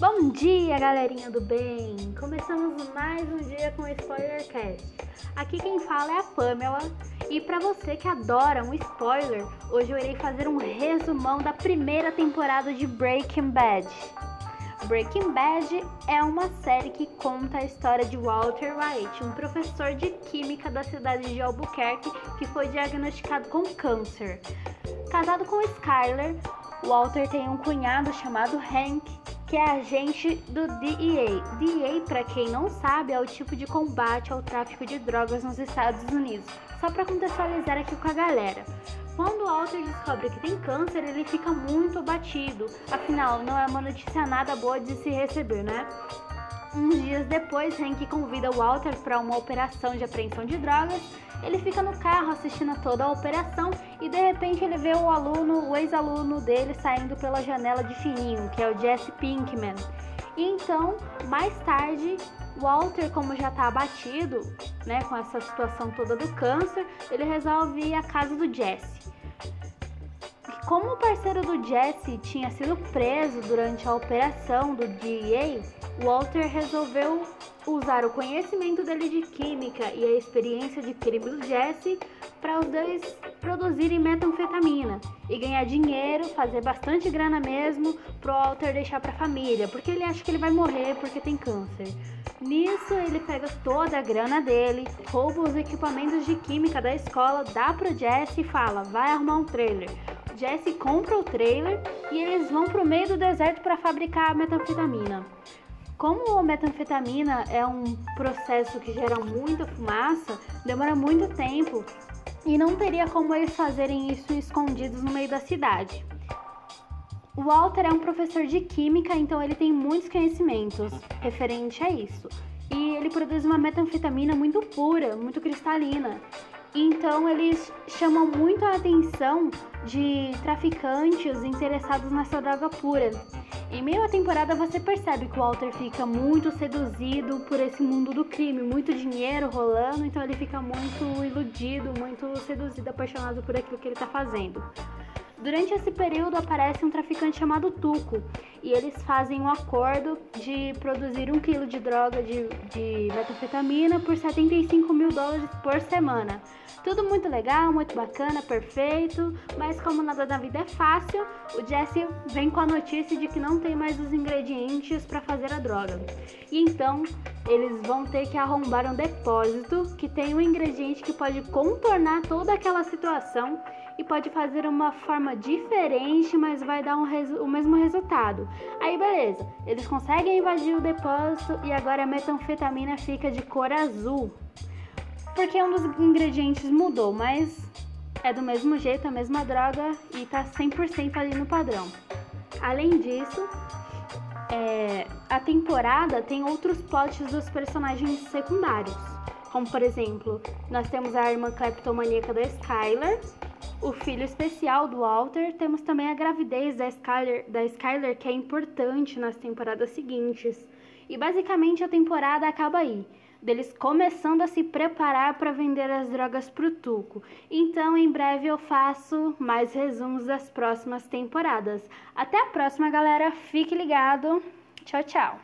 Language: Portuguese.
Bom dia, galerinha do bem! Começamos mais um dia com o Spoilercast. Aqui quem fala é a Pamela e para você que adora um spoiler, hoje eu irei fazer um resumão da primeira temporada de Breaking Bad. Breaking Bad é uma série que conta a história de Walter White, um professor de química da cidade de Albuquerque que foi diagnosticado com câncer. Casado com Skyler, Walter tem um cunhado chamado Hank que é agente do DEA. DEA, para quem não sabe, é o tipo de combate ao tráfico de drogas nos Estados Unidos. Só para contextualizar aqui com a galera. Quando o Walter descobre que tem câncer, ele fica muito abatido. Afinal, não é uma notícia nada boa de se receber, né? Uns dias depois, Hank convida Walter para uma operação de apreensão de drogas. Ele fica no carro assistindo toda a operação e de repente ele vê o aluno, o ex-aluno dele saindo pela janela de fininho, que é o Jesse Pinkman. E então, mais tarde, Walter, como já está abatido, né, com essa situação toda do câncer, ele resolve ir à casa do Jesse. Como o parceiro do Jesse tinha sido preso durante a operação do DEA, Walter resolveu usar o conhecimento dele de química e a experiência de crime do Jesse para os dois produzirem metanfetamina e ganhar dinheiro, fazer bastante grana mesmo, pro Walter deixar para a família, porque ele acha que ele vai morrer porque tem câncer. Nisso, ele pega toda a grana dele, rouba os equipamentos de química da escola, dá pro Jesse e fala: vai arrumar um trailer. Jesse compra o trailer e eles vão pro meio do deserto para fabricar a metanfetamina. Como a metanfetamina é um processo que gera muita fumaça, demora muito tempo e não teria como eles fazerem isso escondidos no meio da cidade. O Walter é um professor de química, então ele tem muitos conhecimentos referente a isso. E ele produz uma metanfetamina muito pura, muito cristalina. Então eles chamam muito a atenção de traficantes interessados nessa droga pura. Em meio à temporada você percebe que o Walter fica muito seduzido por esse mundo do crime, muito dinheiro rolando, então ele fica muito iludido, muito seduzido, apaixonado por aquilo que ele está fazendo. Durante esse período aparece um traficante chamado Tuco e eles fazem um acordo de produzir um quilo de droga de, de metanfetamina por 75 mil dólares por semana. Tudo muito legal, muito bacana, perfeito, mas como nada da vida é fácil, o Jesse vem com a notícia de que não tem mais os ingredientes para fazer a droga. E então eles vão ter que arrombar um depósito que tem um ingrediente que pode contornar toda aquela situação e pode fazer uma forma diferente, mas vai dar um o mesmo resultado. Aí beleza, eles conseguem invadir o depósito e agora a metanfetamina fica de cor azul. Porque um dos ingredientes mudou, mas é do mesmo jeito, a mesma droga e tá 100% ali no padrão. Além disso, é, a temporada tem outros plots dos personagens secundários. Como por exemplo, nós temos a irmã cleptomaníaca da Skyler, o filho especial do Walter, temos também a gravidez da Skyler, da Skyler que é importante nas temporadas seguintes. E basicamente a temporada acaba aí, deles começando a se preparar para vender as drogas pro Tuco. Então, em breve eu faço mais resumos das próximas temporadas. Até a próxima, galera. Fique ligado. Tchau, tchau.